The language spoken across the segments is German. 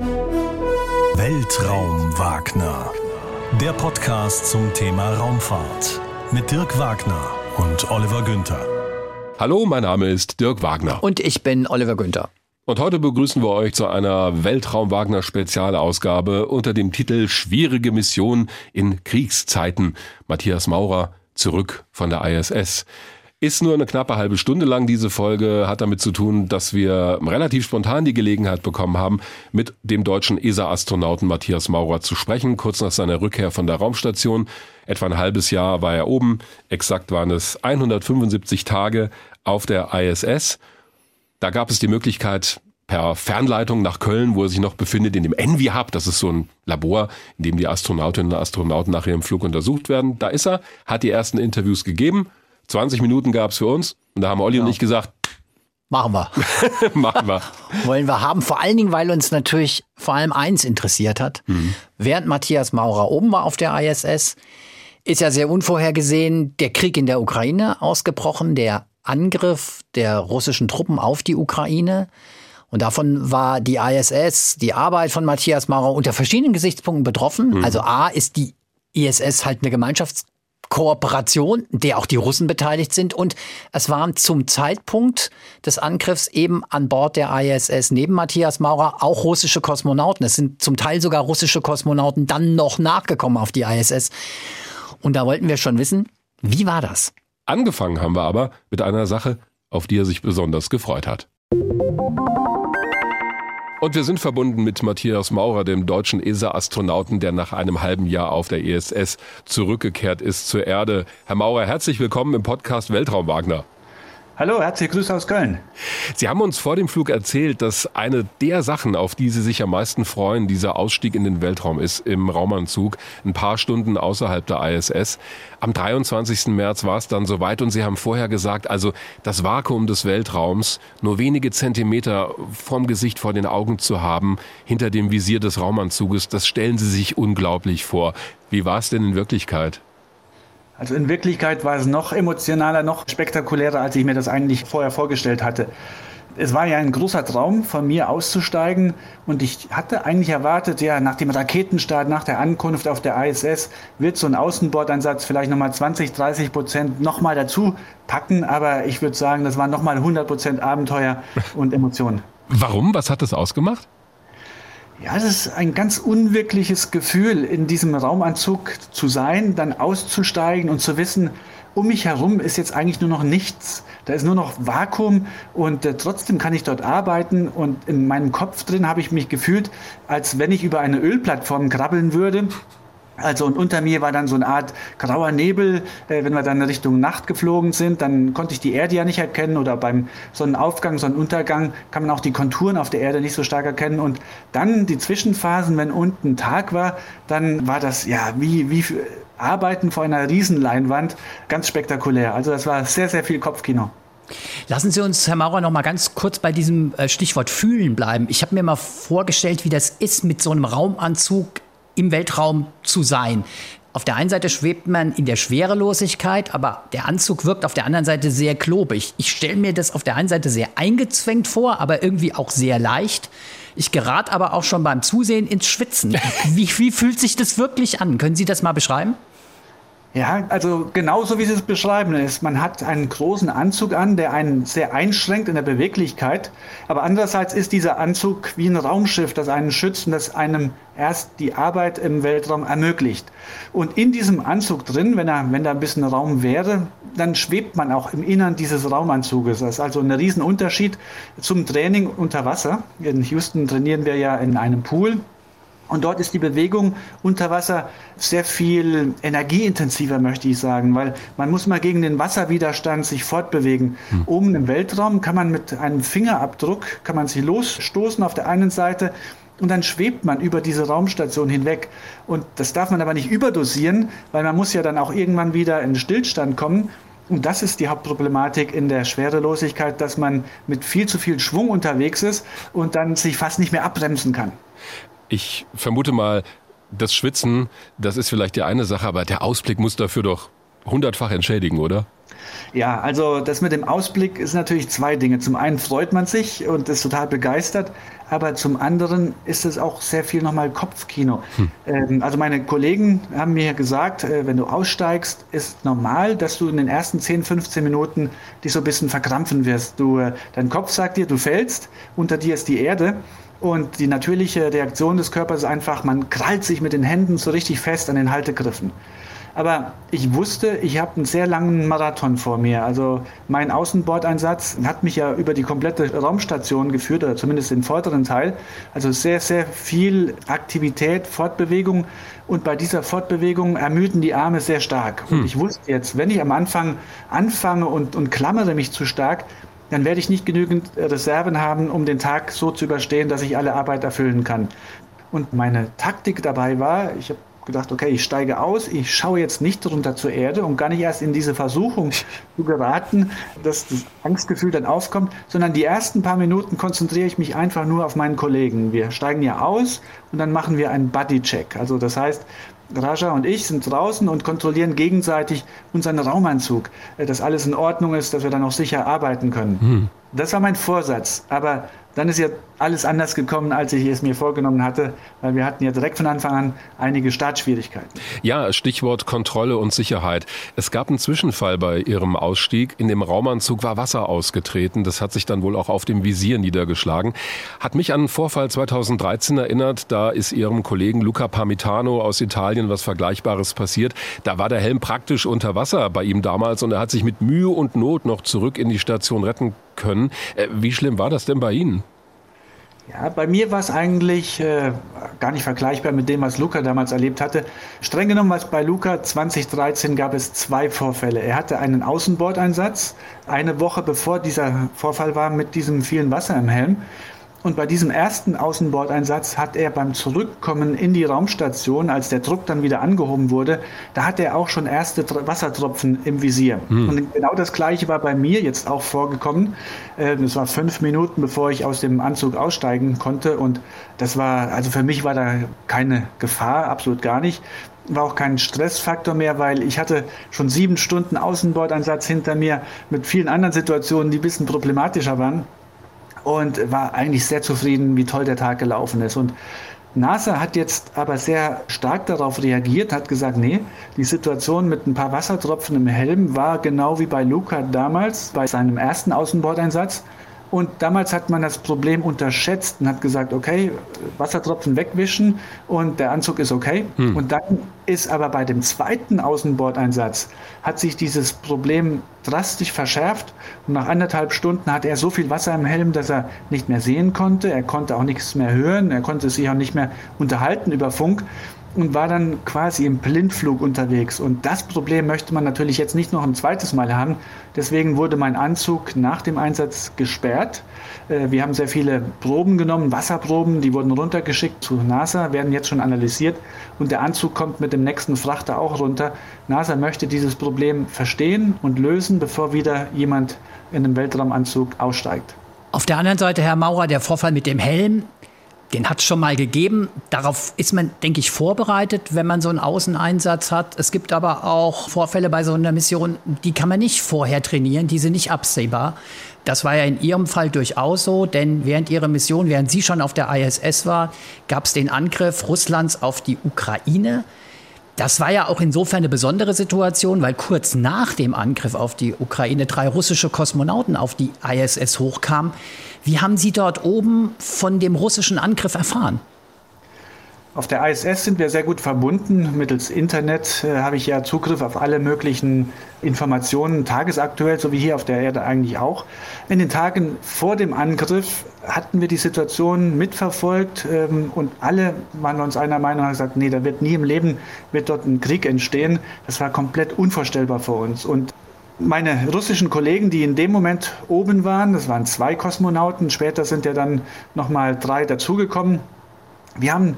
Weltraum Wagner. Der Podcast zum Thema Raumfahrt mit Dirk Wagner und Oliver Günther. Hallo, mein Name ist Dirk Wagner. Und ich bin Oliver Günther. Und heute begrüßen wir euch zu einer Weltraum Wagner Spezialausgabe unter dem Titel Schwierige Mission in Kriegszeiten. Matthias Maurer zurück von der ISS. Ist nur eine knappe halbe Stunde lang diese Folge, hat damit zu tun, dass wir relativ spontan die Gelegenheit bekommen haben, mit dem deutschen ESA-Astronauten Matthias Maurer zu sprechen, kurz nach seiner Rückkehr von der Raumstation. Etwa ein halbes Jahr war er oben, exakt waren es 175 Tage auf der ISS. Da gab es die Möglichkeit, per Fernleitung nach Köln, wo er sich noch befindet, in dem Envy Hub. Das ist so ein Labor, in dem die Astronautinnen und Astronauten nach ihrem Flug untersucht werden. Da ist er, hat die ersten Interviews gegeben 20 Minuten gab es für uns und da haben Olli genau. und ich gesagt, Machen wir. Machen wir. Wollen wir haben. Vor allen Dingen, weil uns natürlich vor allem eins interessiert hat. Mhm. Während Matthias Maurer oben war auf der ISS, ist ja sehr unvorhergesehen der Krieg in der Ukraine ausgebrochen, der Angriff der russischen Truppen auf die Ukraine. Und davon war die ISS, die Arbeit von Matthias Maurer unter verschiedenen Gesichtspunkten betroffen. Mhm. Also A ist die ISS halt eine Gemeinschafts Kooperation, der auch die Russen beteiligt sind. Und es waren zum Zeitpunkt des Angriffs eben an Bord der ISS neben Matthias Maurer auch russische Kosmonauten. Es sind zum Teil sogar russische Kosmonauten dann noch nachgekommen auf die ISS. Und da wollten wir schon wissen, wie war das? Angefangen haben wir aber mit einer Sache, auf die er sich besonders gefreut hat. Und wir sind verbunden mit Matthias Maurer, dem deutschen ESA-Astronauten, der nach einem halben Jahr auf der ISS zurückgekehrt ist zur Erde. Herr Maurer, herzlich willkommen im Podcast Weltraum Wagner. Hallo, herzliche Grüße aus Köln. Sie haben uns vor dem Flug erzählt, dass eine der Sachen, auf die Sie sich am meisten freuen, dieser Ausstieg in den Weltraum ist im Raumanzug, ein paar Stunden außerhalb der ISS. Am 23. März war es dann soweit und Sie haben vorher gesagt, also das Vakuum des Weltraums nur wenige Zentimeter vom Gesicht vor den Augen zu haben, hinter dem Visier des Raumanzuges, das stellen Sie sich unglaublich vor. Wie war es denn in Wirklichkeit? Also in Wirklichkeit war es noch emotionaler, noch spektakulärer, als ich mir das eigentlich vorher vorgestellt hatte. Es war ja ein großer Traum von mir auszusteigen und ich hatte eigentlich erwartet, ja, nach dem Raketenstart, nach der Ankunft auf der ISS wird so ein Außenbordansatz vielleicht nochmal 20, 30 Prozent nochmal dazu packen, aber ich würde sagen, das waren nochmal 100 Prozent Abenteuer und Emotionen. Warum? Was hat das ausgemacht? Ja, das ist ein ganz unwirkliches Gefühl, in diesem Raumanzug zu sein, dann auszusteigen und zu wissen, um mich herum ist jetzt eigentlich nur noch nichts. Da ist nur noch Vakuum und äh, trotzdem kann ich dort arbeiten und in meinem Kopf drin habe ich mich gefühlt, als wenn ich über eine Ölplattform krabbeln würde also und unter mir war dann so eine Art grauer Nebel. Äh, wenn wir dann Richtung Nacht geflogen sind, dann konnte ich die Erde ja nicht erkennen oder beim Sonnenaufgang, Sonnenuntergang kann man auch die Konturen auf der Erde nicht so stark erkennen. Und dann die Zwischenphasen, wenn unten Tag war, dann war das ja wie, wie Arbeiten vor einer Riesenleinwand, ganz spektakulär. Also das war sehr, sehr viel Kopfkino. Lassen Sie uns, Herr Maurer, noch mal ganz kurz bei diesem äh, Stichwort fühlen bleiben. Ich habe mir mal vorgestellt, wie das ist, mit so einem Raumanzug im Weltraum zu sein. Auf der einen Seite schwebt man in der Schwerelosigkeit, aber der Anzug wirkt auf der anderen Seite sehr klobig. Ich stelle mir das auf der einen Seite sehr eingezwängt vor, aber irgendwie auch sehr leicht. Ich gerate aber auch schon beim Zusehen ins Schwitzen. Wie, wie fühlt sich das wirklich an? Können Sie das mal beschreiben? Ja, also genauso wie Sie es beschreiben ist. Man hat einen großen Anzug an, der einen sehr einschränkt in der Beweglichkeit. Aber andererseits ist dieser Anzug wie ein Raumschiff, das einen schützt und das einem erst die Arbeit im Weltraum ermöglicht. Und in diesem Anzug drin, wenn, er, wenn da ein bisschen Raum wäre, dann schwebt man auch im Innern dieses Raumanzuges. Das ist also ein Riesenunterschied zum Training unter Wasser. In Houston trainieren wir ja in einem Pool und dort ist die Bewegung unter Wasser sehr viel energieintensiver, möchte ich sagen, weil man muss mal gegen den Wasserwiderstand sich fortbewegen. Hm. Oben im Weltraum kann man mit einem Fingerabdruck, kann man sich losstoßen auf der einen Seite und dann schwebt man über diese Raumstation hinweg. Und das darf man aber nicht überdosieren, weil man muss ja dann auch irgendwann wieder in Stillstand kommen. Und das ist die Hauptproblematik in der Schwerelosigkeit, dass man mit viel zu viel Schwung unterwegs ist und dann sich fast nicht mehr abbremsen kann. Ich vermute mal, das Schwitzen, das ist vielleicht die eine Sache, aber der Ausblick muss dafür doch hundertfach entschädigen, oder? Ja, also das mit dem Ausblick ist natürlich zwei Dinge. Zum einen freut man sich und ist total begeistert, aber zum anderen ist es auch sehr viel nochmal Kopfkino. Hm. Ähm, also meine Kollegen haben mir gesagt, äh, wenn du aussteigst, ist normal, dass du in den ersten 10, 15 Minuten dich so ein bisschen verkrampfen wirst. Du, äh, dein Kopf sagt dir, du fällst, unter dir ist die Erde. Und die natürliche Reaktion des Körpers ist einfach, man krallt sich mit den Händen so richtig fest an den Haltegriffen. Aber ich wusste, ich habe einen sehr langen Marathon vor mir. Also mein Außenbordeinsatz hat mich ja über die komplette Raumstation geführt, oder zumindest den vorderen Teil. Also sehr, sehr viel Aktivität, Fortbewegung. Und bei dieser Fortbewegung ermüden die Arme sehr stark. Und hm. ich wusste jetzt, wenn ich am Anfang anfange und, und klammere mich zu stark, dann werde ich nicht genügend Reserven haben, um den Tag so zu überstehen, dass ich alle Arbeit erfüllen kann. Und meine Taktik dabei war, ich habe gedacht, okay, ich steige aus, ich schaue jetzt nicht runter zur Erde, um gar nicht erst in diese Versuchung zu geraten, dass das Angstgefühl dann aufkommt, sondern die ersten paar Minuten konzentriere ich mich einfach nur auf meinen Kollegen. Wir steigen ja aus und dann machen wir einen Buddy-Check. Also das heißt, Raja und ich sind draußen und kontrollieren gegenseitig unseren Raumanzug, äh, dass alles in Ordnung ist, dass wir dann auch sicher arbeiten können. Hm. Das war mein Vorsatz. Aber dann ist ja alles anders gekommen, als ich es mir vorgenommen hatte, weil wir hatten ja direkt von Anfang an einige Startschwierigkeiten. Ja, Stichwort Kontrolle und Sicherheit. Es gab einen Zwischenfall bei Ihrem Ausstieg. In dem Raumanzug war Wasser ausgetreten. Das hat sich dann wohl auch auf dem Visier niedergeschlagen. Hat mich an einen Vorfall 2013 erinnert. Da ist Ihrem Kollegen Luca Parmitano aus Italien was Vergleichbares passiert. Da war der Helm praktisch unter Wasser bei ihm damals und er hat sich mit Mühe und Not noch zurück in die Station retten können. Äh, wie schlimm war das denn bei Ihnen? Ja, bei mir war es eigentlich äh, gar nicht vergleichbar mit dem, was Luca damals erlebt hatte. Streng genommen, was bei Luca 2013 gab es zwei Vorfälle. Er hatte einen Außenbordeinsatz, eine Woche bevor dieser Vorfall war mit diesem vielen Wasser im Helm. Und bei diesem ersten Außenbordeinsatz hat er beim Zurückkommen in die Raumstation, als der Druck dann wieder angehoben wurde, da hat er auch schon erste Wassertropfen im Visier. Hm. Und genau das Gleiche war bei mir jetzt auch vorgekommen. Es war fünf Minuten, bevor ich aus dem Anzug aussteigen konnte. Und das war, also für mich war da keine Gefahr, absolut gar nicht war auch kein Stressfaktor mehr, weil ich hatte schon sieben Stunden Außenbordeinsatz hinter mir mit vielen anderen Situationen, die ein bisschen problematischer waren und war eigentlich sehr zufrieden, wie toll der Tag gelaufen ist. Und NASA hat jetzt aber sehr stark darauf reagiert, hat gesagt, nee, die Situation mit ein paar Wassertropfen im Helm war genau wie bei Luca damals, bei seinem ersten Außenbordeinsatz. Und damals hat man das Problem unterschätzt und hat gesagt, okay, Wassertropfen wegwischen und der Anzug ist okay. Hm. Und dann ist aber bei dem zweiten Außenbordeinsatz hat sich dieses Problem drastisch verschärft und nach anderthalb Stunden hat er so viel Wasser im Helm, dass er nicht mehr sehen konnte. Er konnte auch nichts mehr hören. Er konnte sich auch nicht mehr unterhalten über Funk und war dann quasi im Blindflug unterwegs. Und das Problem möchte man natürlich jetzt nicht noch ein zweites Mal haben. Deswegen wurde mein Anzug nach dem Einsatz gesperrt. Äh, wir haben sehr viele Proben genommen, Wasserproben, die wurden runtergeschickt zu NASA, werden jetzt schon analysiert und der Anzug kommt mit dem nächsten Frachter auch runter. NASA möchte dieses Problem verstehen und lösen, bevor wieder jemand in einem Weltraumanzug aussteigt. Auf der anderen Seite, Herr Maurer, der Vorfall mit dem Helm, den hat es schon mal gegeben. Darauf ist man, denke ich, vorbereitet, wenn man so einen Außeneinsatz hat. Es gibt aber auch Vorfälle bei so einer Mission, die kann man nicht vorher trainieren, die sind nicht absehbar. Das war ja in Ihrem Fall durchaus so, denn während Ihrer Mission, während Sie schon auf der ISS war, gab es den Angriff Russlands auf die Ukraine. Das war ja auch insofern eine besondere Situation, weil kurz nach dem Angriff auf die Ukraine drei russische Kosmonauten auf die ISS hochkamen. Wie haben Sie dort oben von dem russischen Angriff erfahren? Auf der ISS sind wir sehr gut verbunden. Mittels Internet äh, habe ich ja Zugriff auf alle möglichen Informationen, tagesaktuell, so wie hier auf der Erde eigentlich auch. In den Tagen vor dem Angriff hatten wir die Situation mitverfolgt ähm, und alle waren uns einer Meinung und haben gesagt, nee, da wird nie im Leben wird dort ein Krieg entstehen. Das war komplett unvorstellbar für uns. Und meine russischen Kollegen, die in dem Moment oben waren, das waren zwei Kosmonauten, später sind ja dann nochmal drei dazugekommen. Wir haben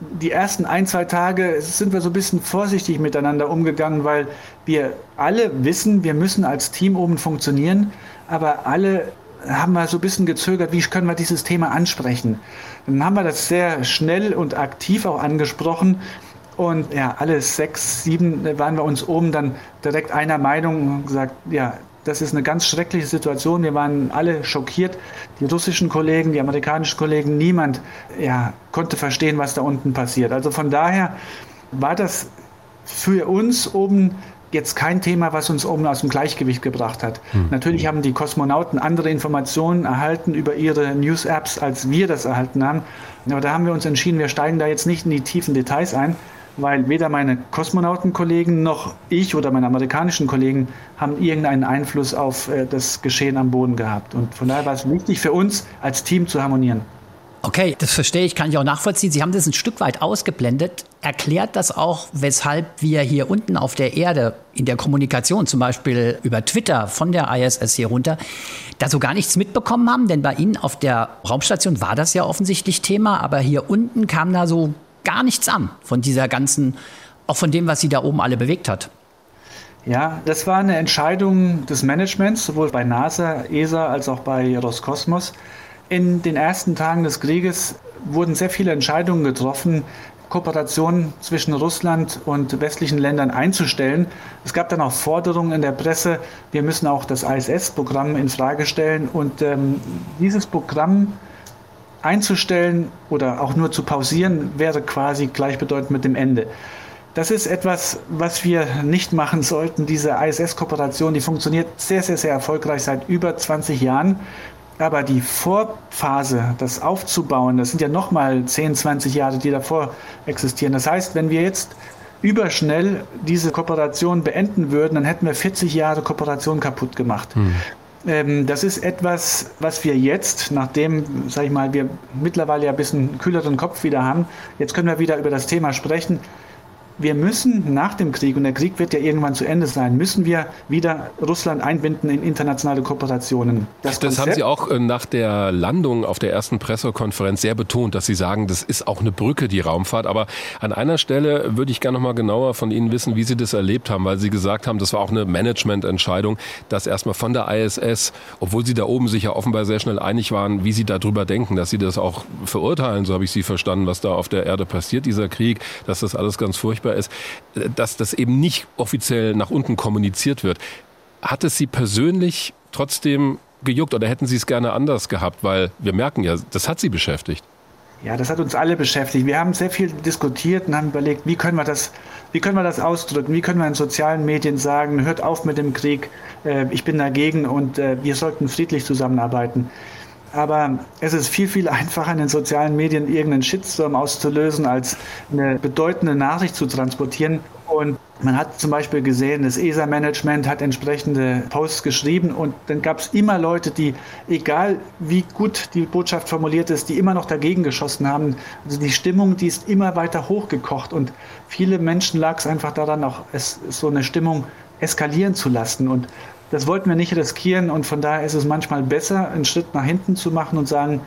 die ersten ein, zwei Tage sind wir so ein bisschen vorsichtig miteinander umgegangen, weil wir alle wissen, wir müssen als Team oben funktionieren, aber alle haben wir so ein bisschen gezögert, wie können wir dieses Thema ansprechen. Dann haben wir das sehr schnell und aktiv auch angesprochen und ja, alle sechs, sieben waren wir uns oben dann direkt einer Meinung und gesagt, ja, Das ist eine ganz schreckliche Situation. Wir waren alle schockiert. Die russischen Kollegen, die amerikanischen Kollegen, niemand ja, konnte verstehen, was da unten passiert. Also von daher war das für uns oben jetzt kein Thema, was uns oben aus dem Gleichgewicht gebracht hat. Hm. Natürlich haben die Kosmonauten andere Informationen erhalten über ihre News-Apps, als wir das erhalten haben. Aber da haben wir uns entschieden, wir steigen da jetzt nicht in die tiefen Details ein, weil weder meine Kosmonautenkollegen noch ich oder meine amerikanischen Kollegen haben irgendeinen Einfluss auf äh, das Geschehen am Boden gehabt. Und von daher war es wichtig für uns, als Team zu harmonieren. Okay, das verstehe ich, kann ich auch nachvollziehen. Sie haben das ein Stück weit ausgeblendet. Erklärt das auch, weshalb wir hier unten auf der Erde in der Kommunikation, zum Beispiel über Twitter von der ISS hier runter, da so gar nichts mitbekommen haben? Denn bei Ihnen auf der Raumstation war das ja offensichtlich Thema, aber hier unten kam da so gar nichts an von dieser ganzen, auch von dem, was Sie da oben alle bewegt hat. Ja, das war eine Entscheidung des Managements, sowohl bei NASA, ESA als auch bei Roskosmos. In den ersten Tagen des Krieges wurden sehr viele Entscheidungen getroffen, Kooperationen zwischen Russland und westlichen Ländern einzustellen. Es gab dann auch Forderungen in der Presse, wir müssen auch das ISS-Programm in Frage stellen. Und ähm, dieses Programm einzustellen oder auch nur zu pausieren, wäre quasi gleichbedeutend mit dem Ende. Das ist etwas, was wir nicht machen sollten. Diese ISS-Kooperation, die funktioniert sehr, sehr, sehr erfolgreich seit über 20 Jahren. Aber die Vorphase, das aufzubauen, das sind ja nochmal 10, 20 Jahre, die davor existieren. Das heißt, wenn wir jetzt überschnell diese Kooperation beenden würden, dann hätten wir 40 Jahre Kooperation kaputt gemacht. Hm. Ähm, das ist etwas, was wir jetzt, nachdem, sag ich mal, wir mittlerweile ja ein bisschen kühleren Kopf wieder haben, jetzt können wir wieder über das Thema sprechen wir müssen nach dem Krieg, und der Krieg wird ja irgendwann zu Ende sein, müssen wir wieder Russland einbinden in internationale Kooperationen. Das, das haben Sie auch äh, nach der Landung auf der ersten Pressekonferenz sehr betont, dass Sie sagen, das ist auch eine Brücke, die Raumfahrt. Aber an einer Stelle würde ich gerne noch mal genauer von Ihnen wissen, wie Sie das erlebt haben, weil Sie gesagt haben, das war auch eine Managemententscheidung, dass erstmal von der ISS, obwohl Sie da oben sich ja offenbar sehr schnell einig waren, wie Sie darüber denken, dass Sie das auch verurteilen, so habe ich Sie verstanden, was da auf der Erde passiert, dieser Krieg, dass das alles ganz furchtbar furchtbar ist, dass das eben nicht offiziell nach unten kommuniziert wird. Hat es Sie persönlich trotzdem gejuckt oder hätten Sie es gerne anders gehabt? Weil wir merken ja, das hat Sie beschäftigt. Ja, das hat uns alle beschäftigt. Wir haben sehr viel diskutiert und haben überlegt, wie können wir das, wie können wir das ausdrücken? Wie können wir in sozialen Medien sagen, hört auf mit dem Krieg, äh, ich bin dagegen und äh, wir sollten friedlich zusammenarbeiten. Aber es ist viel, viel einfacher in den sozialen Medien irgendeinen Shitstorm auszulösen, als eine bedeutende Nachricht zu transportieren. Und man hat zum Beispiel gesehen, das ESA-Management hat entsprechende Posts geschrieben und dann gab es immer Leute, die, egal wie gut die Botschaft formuliert ist, die immer noch dagegen geschossen haben. Also die Stimmung, die ist immer weiter hochgekocht und viele Menschen lag es einfach daran, auch es, so eine Stimmung eskalieren zu lassen. Und das wollten wir nicht riskieren und von daher ist es manchmal besser, einen Schritt nach hinten zu machen und sagen,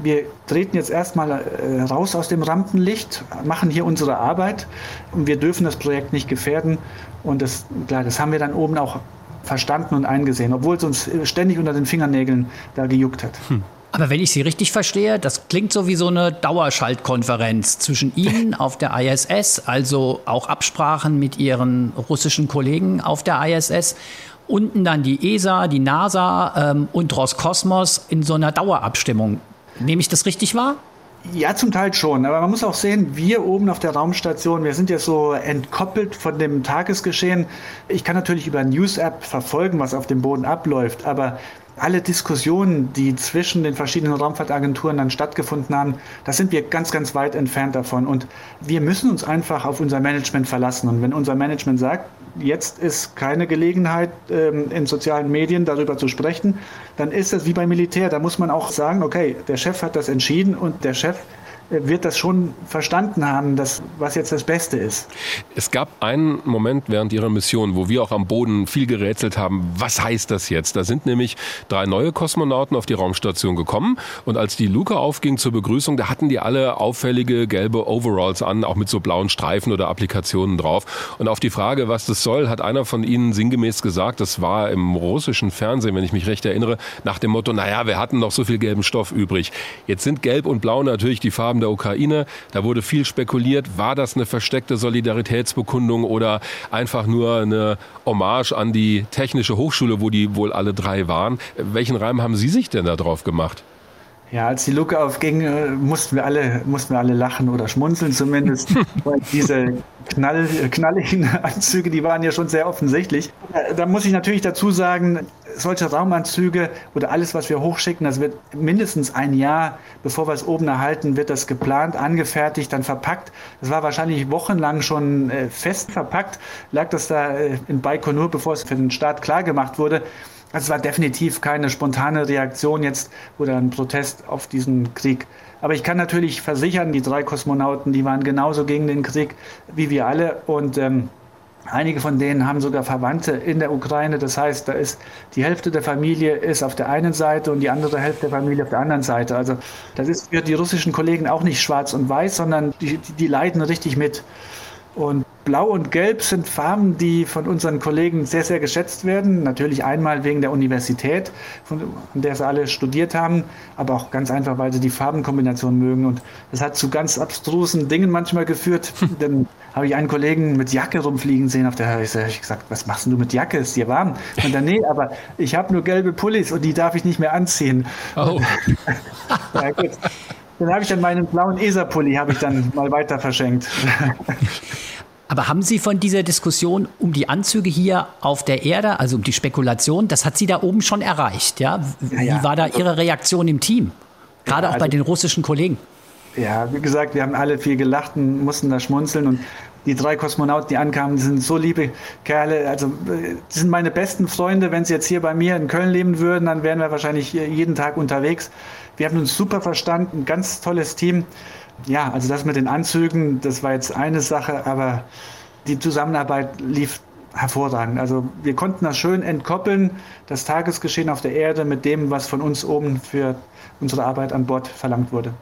wir treten jetzt erstmal äh, raus aus dem Rampenlicht, machen hier unsere Arbeit und wir dürfen das Projekt nicht gefährden. Und das, klar, das haben wir dann oben auch verstanden und eingesehen, obwohl es uns ständig unter den Fingernägeln da gejuckt hat. Hm. Aber wenn ich Sie richtig verstehe, das klingt so wie so eine Dauerschaltkonferenz zwischen Ihnen auf der ISS, also auch Absprachen mit Ihren russischen Kollegen auf der ISS unten dann die ESA, die NASA ähm, und Roskosmos in so einer Dauerabstimmung. Nehme ich das richtig wahr? Ja, zum Teil schon. Aber man muss auch sehen, wir oben auf der Raumstation, wir sind ja so entkoppelt von dem Tagesgeschehen. Ich kann natürlich über News-App verfolgen, was auf dem Boden abläuft, aber alle Diskussionen, die zwischen den verschiedenen Raumfahrtagenturen dann stattgefunden haben, da sind wir ganz, ganz weit entfernt davon. Und wir müssen uns einfach auf unser Management verlassen. Und wenn unser Management sagt, jetzt ist keine Gelegenheit, ähm, in sozialen Medien darüber zu sprechen, dann ist das wie beim Militär. Da muss man auch sagen, okay, der Chef hat das entschieden und der Chef wird das schon verstanden haben, dass, was jetzt das Beste ist. Es gab einen Moment während Ihrer Mission, wo wir auch am Boden viel gerätselt haben, was heißt das jetzt? Da sind nämlich drei neue Kosmonauten auf die Raumstation gekommen und als die Luke aufging zur Begrüßung, da hatten die alle auffällige gelbe Overalls an, auch mit so blauen Streifen oder Applikationen drauf. Und auf die Frage, was das soll, hat einer von ihnen sinngemäß gesagt, das war im russischen Fernsehen, wenn ich mich recht erinnere, nach dem Motto, naja, wir hatten noch so viel gelben Stoff übrig. Jetzt sind gelb und blau natürlich die Farben, Raum der Ukraine. Da wurde viel spekuliert. War das eine versteckte Solidaritätsbekundung oder einfach nur eine Hommage an die Technische Hochschule, wo die wohl alle drei waren? Welchen Reim haben Sie sich denn da drauf gemacht? Ja, als die Luke aufging, äh, mussten wir alle, mussten wir alle lachen oder schmunzeln zumindest, diese knall, knalligen Anzüge, die waren ja schon sehr offensichtlich. Da muss ich natürlich dazu sagen, solche Raumanzüge oder alles, was wir hochschicken, das wird mindestens ein Jahr, bevor wir es oben erhalten, wird das geplant, angefertigt, dann verpackt. Das war wahrscheinlich wochenlang schon äh, fest verpackt, lag das da äh, in Baikonur, bevor es für den Start klar gemacht wurde. Also es war definitiv keine spontane Reaktion jetzt oder ein Protest auf diesen Krieg. Aber ich kann natürlich versichern, die drei Kosmonauten, die waren genauso gegen den Krieg wie wir alle. Und ähm, einige von denen haben sogar Verwandte in der Ukraine. Das heißt, da ist die Hälfte der Familie ist auf der einen Seite und die andere Hälfte der Familie auf der anderen Seite. Also das ist für die russischen Kollegen auch nicht schwarz und weiß, sondern die, die, leiden richtig mit. Und Blau und Gelb sind Farben, die von unseren Kollegen sehr, sehr geschätzt werden. Natürlich einmal wegen der Universität, von der sie alle studiert haben, aber auch ganz einfach, weil sie die Farbenkombination mögen. Und das hat zu ganz abstrusen Dingen manchmal geführt. Dann habe ich einen Kollegen mit Jacke rumfliegen sehen auf der Höhe. Ich habe gesagt, was machst du mit Jacke? Ist dir warm? Und dann, nee, aber ich habe nur gelbe Pullis und die darf ich nicht mehr anziehen. Oh. ja, gut. Dann habe ich dann meinen blauen ESA-Pulli habe ich dann mal weiter verschenkt. Aber haben Sie von dieser Diskussion um die Anzüge hier auf der Erde, also um die Spekulation, das hat Sie da oben schon erreicht, ja? Wie ja, war da also, Ihre Reaktion im Team? Gerade ja, also, auch bei den russischen Kollegen. Ja, wie gesagt, wir haben alle viel gelacht und mussten da schmunzeln und die drei Kosmonauten, die ankamen, die sind so liebe Kerle. Also, die sind meine besten Freunde. Wenn sie jetzt hier bei mir in Köln leben würden, dann wären wir wahrscheinlich jeden Tag unterwegs. Wir haben uns super verstanden, ein ganz tolles Team ja, also das mit den Anzügen, das war jetzt eine Sache, aber die Zusammenarbeit lief hervorragend. Also wir konnten das schön entkoppeln, das Tagesgeschehen auf der Erde mit dem, was von uns oben für unsere Arbeit an Bord verlangt wurde.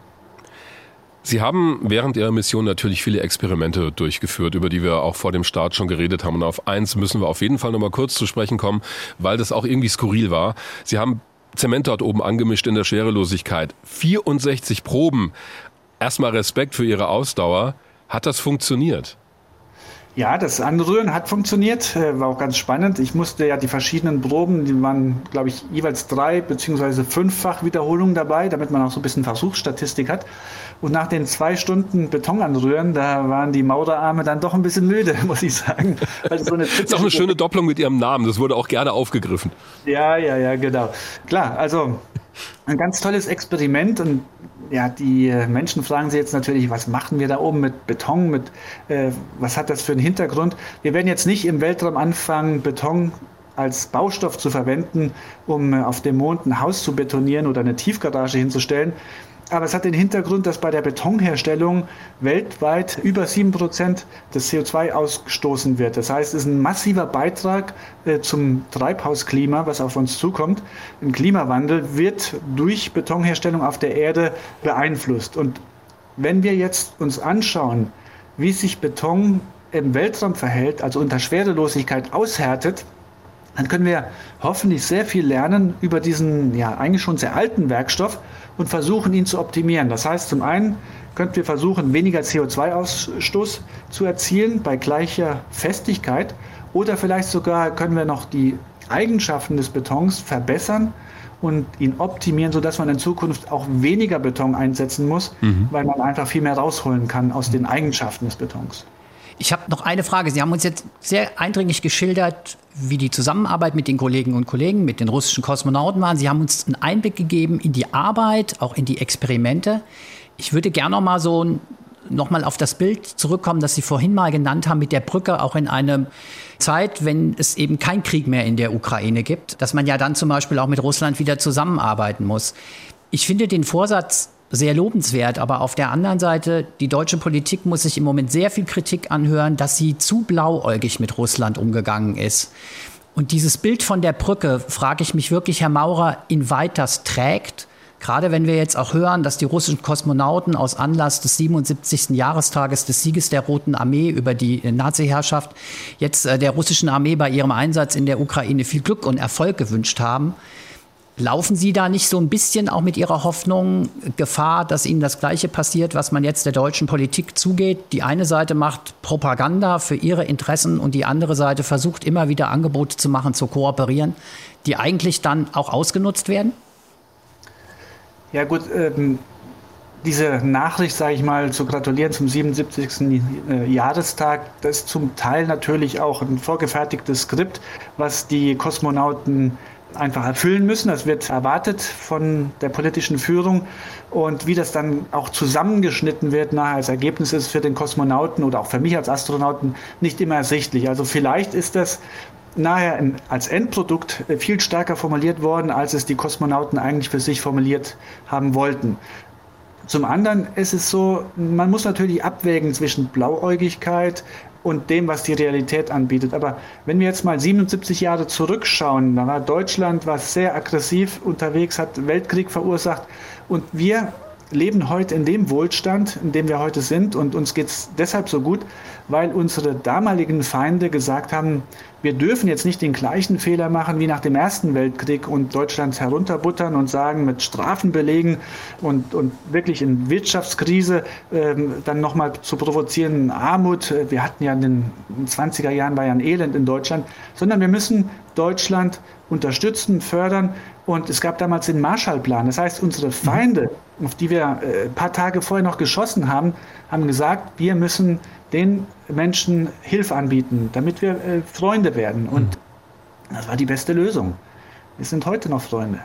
Sie haben während Ihrer Mission natürlich viele Experimente durchgeführt, über die wir auch vor dem Start schon geredet haben. Und auf eins müssen wir auf jeden Fall nochmal kurz zu sprechen kommen, weil das auch irgendwie skurril war. Sie haben Zement dort oben angemischt in der Schwerelosigkeit. 64 Proben erstmal Respekt für Ihre Ausdauer. Hat das funktioniert? Ja, das Anrühren hat funktioniert, äh, war auch ganz spannend. Ich musste ja die verschiedenen Proben, die waren, glaube ich, jeweils drei beziehungsweise fünffach Wiederholungen dabei, damit man auch so ein bisschen Versuchsstatistik hat. Und nach den zwei Stunden Beton anrühren, da waren die Maurerarme dann doch ein bisschen müde, muss ich sagen. Also so eine das ist auch eine schöne Doppelung mit Ihrem Namen, das wurde auch gerne aufgegriffen. Ja, ja, ja, genau. Klar, also ein ganz tolles Experiment und ja, die äh, Menschen fragen sich jetzt natürlich, was machen wir da oben mit Beton, mit äh, was hat das für einen Hintergrund? Wir werden jetzt nicht im Weltraum anfangen, Beton als Baustoff zu verwenden, um äh, auf dem Mond ein Haus zu betonieren oder eine Tiefgarage hinzustellen, aber es hat den Hintergrund, dass bei der Betonherstellung weltweit über 7% des CO2 ausgestoßen wird. Das heißt, es ist ein massiver Beitrag äh, zum Treibhausklima, was auf uns zukommt. Ein Klimawandel wird durch Betonherstellung auf der Erde beeinflusst. Und wenn wir jetzt uns anschauen, wie sich Beton im Weltraum verhält, also unter Schwerelosigkeit aushärtet, dann können wir hoffentlich sehr viel lernen über diesen ja eigentlich schon sehr alten Werkstoff und versuchen ihn zu optimieren. Das heißt, zum einen könnten wir versuchen, weniger CO2-Ausstoß zu erzielen bei gleicher Festigkeit oder vielleicht sogar können wir noch die Eigenschaften des Betons verbessern und ihn optimieren, sodass man in Zukunft auch weniger Beton einsetzen muss, mhm. weil man einfach viel mehr rausholen kann aus den Eigenschaften des Betons. Ich habe noch eine Frage. Sie haben uns jetzt sehr eindringlich geschildert, wie die Zusammenarbeit mit den Kolleginnen und Kollegen, mit den russischen Kosmonauten waren. Sie haben uns einen Einblick gegeben in die Arbeit, auch in die Experimente. Ich würde gerne noch mal so noch mal auf das Bild zurückkommen, das Sie vorhin mal genannt haben mit der Brücke, auch in einer Zeit, wenn es eben keinen Krieg mehr in der Ukraine gibt, dass man ja dann zum Beispiel auch mit Russland wieder zusammenarbeiten muss. Ich finde den Vorsatz sehr lobenswert. Aber auf der anderen Seite, die deutsche Politik muss sich im Moment sehr viel Kritik anhören, dass sie zu blauäugig mit Russland umgegangen ist. Und dieses Bild von der Brücke, frage ich mich wirklich, Herr Maurer, inwieweit das trägt. Gerade wenn wir jetzt auch hören, dass die russischen Kosmonauten aus Anlass des 77. Jahrestages des Sieges der Roten Armee über die Nazi-Herrschaft jetzt äh, der russischen Armee bei ihrem Einsatz in der Ukraine viel Glück und Erfolg gewünscht haben. Laufen Sie da nicht so ein bisschen auch mit Ihrer Hoffnung Gefahr, dass Ihnen das Gleiche passiert, was man jetzt der deutschen Politik zugeht? Die eine Seite macht Propaganda für ihre Interessen und die andere Seite versucht immer wieder Angebote zu machen, zu kooperieren, die eigentlich dann auch ausgenutzt werden? Ja gut, ähm, diese Nachricht, sage ich mal, zu gratulieren zum 77. Äh, Jahrestag, das ist zum Teil natürlich auch ein vorgefertigtes Skript, was die Kosmonauten einfach erfüllen müssen. Das wird erwartet von der politischen Führung. Und wie das dann auch zusammengeschnitten wird nachher als Ergebnis ist für den Kosmonauten oder auch für mich als Astronauten nicht immer ersichtlich. Also vielleicht ist das nachher als Endprodukt viel stärker formuliert worden, als es die Kosmonauten eigentlich für sich formuliert haben wollten. Zum anderen ist es so, man muss natürlich abwägen zwischen Blauäugigkeit, und dem, was die Realität anbietet. Aber wenn wir jetzt mal 77 Jahre zurückschauen, da war Deutschland was sehr aggressiv unterwegs, hat Weltkrieg verursacht und wir leben heute in dem Wohlstand, in dem wir heute sind. Und uns geht es deshalb so gut, weil unsere damaligen Feinde gesagt haben, wir dürfen jetzt nicht den gleichen Fehler machen wie nach dem Ersten Weltkrieg und Deutschland herunterbuttern und sagen, mit Strafen belegen und, und wirklich in Wirtschaftskrise ähm, dann nochmal zu provozieren, Armut, wir hatten ja in den 20er Jahren war ja ein Elend in Deutschland, sondern wir müssen Deutschland unterstützen, fördern und es gab damals den Marshallplan. Das heißt, unsere Feinde, auf die wir äh, ein paar Tage vorher noch geschossen haben, haben gesagt, wir müssen den Menschen Hilfe anbieten, damit wir äh, Freunde werden. Und das war die beste Lösung. Wir sind heute noch Freunde.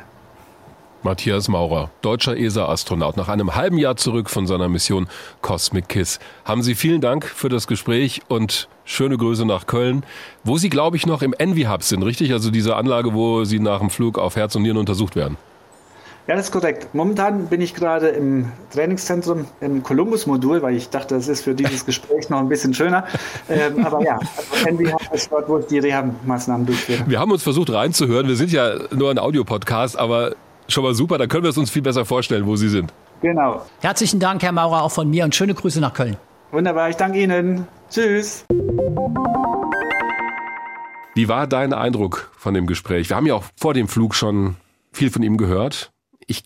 Matthias Maurer, deutscher ESA-Astronaut, nach einem halben Jahr zurück von seiner Mission Cosmic Kiss. Haben Sie vielen Dank für das Gespräch und schöne Grüße nach Köln, wo Sie, glaube ich, noch im Envy Hub sind, richtig? Also diese Anlage, wo Sie nach dem Flug auf Herz und Nieren untersucht werden. Ja, das ist korrekt. Momentan bin ich gerade im Trainingszentrum im Columbus-Modul, weil ich dachte, das ist für dieses Gespräch noch ein bisschen schöner. Ähm, aber ja, also Envy Hub ist dort, wo ich die Reha-Maßnahmen durchführe. Wir haben uns versucht reinzuhören. Wir sind ja nur ein Audiopodcast, aber schon mal super. Da können wir es uns viel besser vorstellen, wo Sie sind. Genau. Herzlichen Dank, Herr Maurer, auch von mir und schöne Grüße nach Köln. Wunderbar, ich danke Ihnen. Tschüss. Wie war dein Eindruck von dem Gespräch? Wir haben ja auch vor dem Flug schon viel von ihm gehört. Ich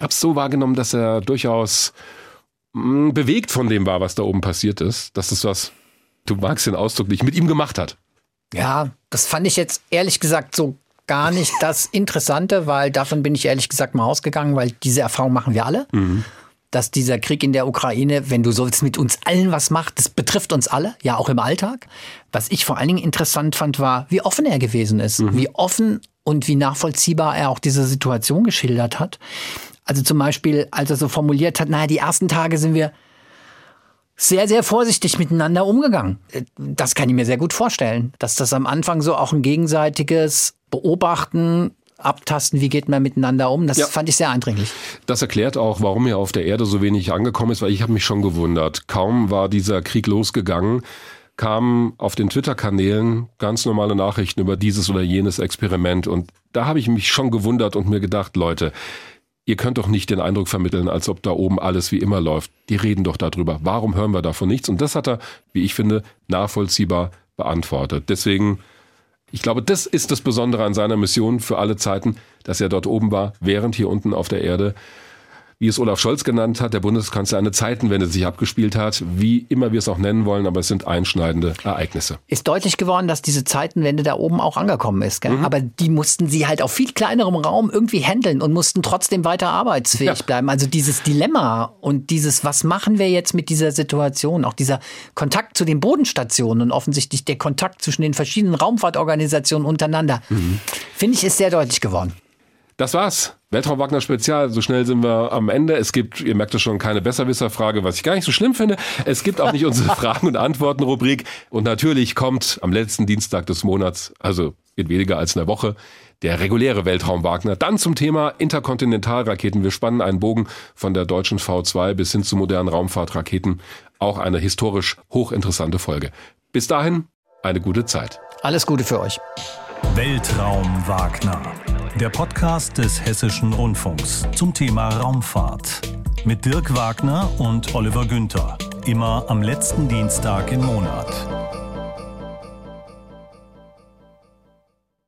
habe es so wahrgenommen, dass er durchaus mh, mm, bewegt von dem war, was da oben passiert ist. Dass das was, du magst den Ausdruck nicht, mit ihm gemacht hat. Ja, das fand ich jetzt ehrlich gesagt so gar nicht das Interessante, weil davon bin ich ehrlich gesagt mal ausgegangen, weil diese Erfahrung machen wir alle. Mhm. Dass dieser Krieg in der Ukraine, wenn du so willst, mit uns allen was macht, das betrifft uns alle, ja auch im Alltag. Was ich vor allen Dingen interessant fand, war, wie offen er gewesen ist, mhm. wie offen und wie nachvollziehbar er auch diese Situation geschildert hat. Also zum Beispiel, als er so formuliert hat, naja, die ersten Tage sind wir sehr, sehr vorsichtig miteinander umgegangen. Das kann ich mir sehr gut vorstellen, dass das am Anfang so auch ein gegenseitiges Beobachten, abtasten, wie geht man miteinander um. Das ja. fand ich sehr eindringlich. Das erklärt auch, warum er auf der Erde so wenig angekommen ist, weil ich habe mich schon gewundert. Kaum war dieser Krieg losgegangen, kamen auf den Twitter-Kanälen ganz normale Nachrichten über dieses oder jenes Experiment. Und da habe ich mich schon gewundert und mir gedacht, Leute, ihr könnt doch nicht den Eindruck vermitteln, als ob da oben alles wie immer läuft. Die reden doch darüber. Warum hören wir davon nichts? Und das hat er, wie ich finde, nachvollziehbar beantwortet. Deswegen ich glaube, das ist das Besondere an seiner Mission für alle Zeiten, dass er dort oben war, während hier unten auf der Erde wie es Olaf Scholz genannt hat, der Bundeskanzler eine Zeitenwende sich abgespielt hat, wie immer wir es auch nennen wollen, aber es sind einschneidende Ereignisse. Ist deutlich geworden, dass diese Zeitenwende da oben auch angekommen ist. Gell? Mhm. Aber die mussten sie halt auf viel kleinerem Raum irgendwie handeln und mussten trotzdem weiter arbeitsfähig ja. bleiben. Also dieses Dilemma und dieses, was machen wir jetzt mit dieser Situation, auch dieser Kontakt zu den Bodenstationen und offensichtlich der Kontakt zwischen den verschiedenen Raumfahrtorganisationen untereinander, mhm. finde ich, ist sehr deutlich geworden. Das war's. Weltraum Wagner Spezial. So schnell sind wir am Ende. Es gibt, ihr merkt es schon, keine Besserwisser-Frage, was ich gar nicht so schlimm finde. Es gibt auch nicht unsere Fragen- und Antworten-Rubrik. Und natürlich kommt am letzten Dienstag des Monats, also in weniger als einer Woche, der reguläre Weltraum Wagner. Dann zum Thema Interkontinentalraketen. Wir spannen einen Bogen von der deutschen V2 bis hin zu modernen Raumfahrtraketen. Auch eine historisch hochinteressante Folge. Bis dahin, eine gute Zeit. Alles Gute für euch. Weltraum Wagner der Podcast des Hessischen Rundfunks zum Thema Raumfahrt. Mit Dirk Wagner und Oliver Günther. Immer am letzten Dienstag im Monat.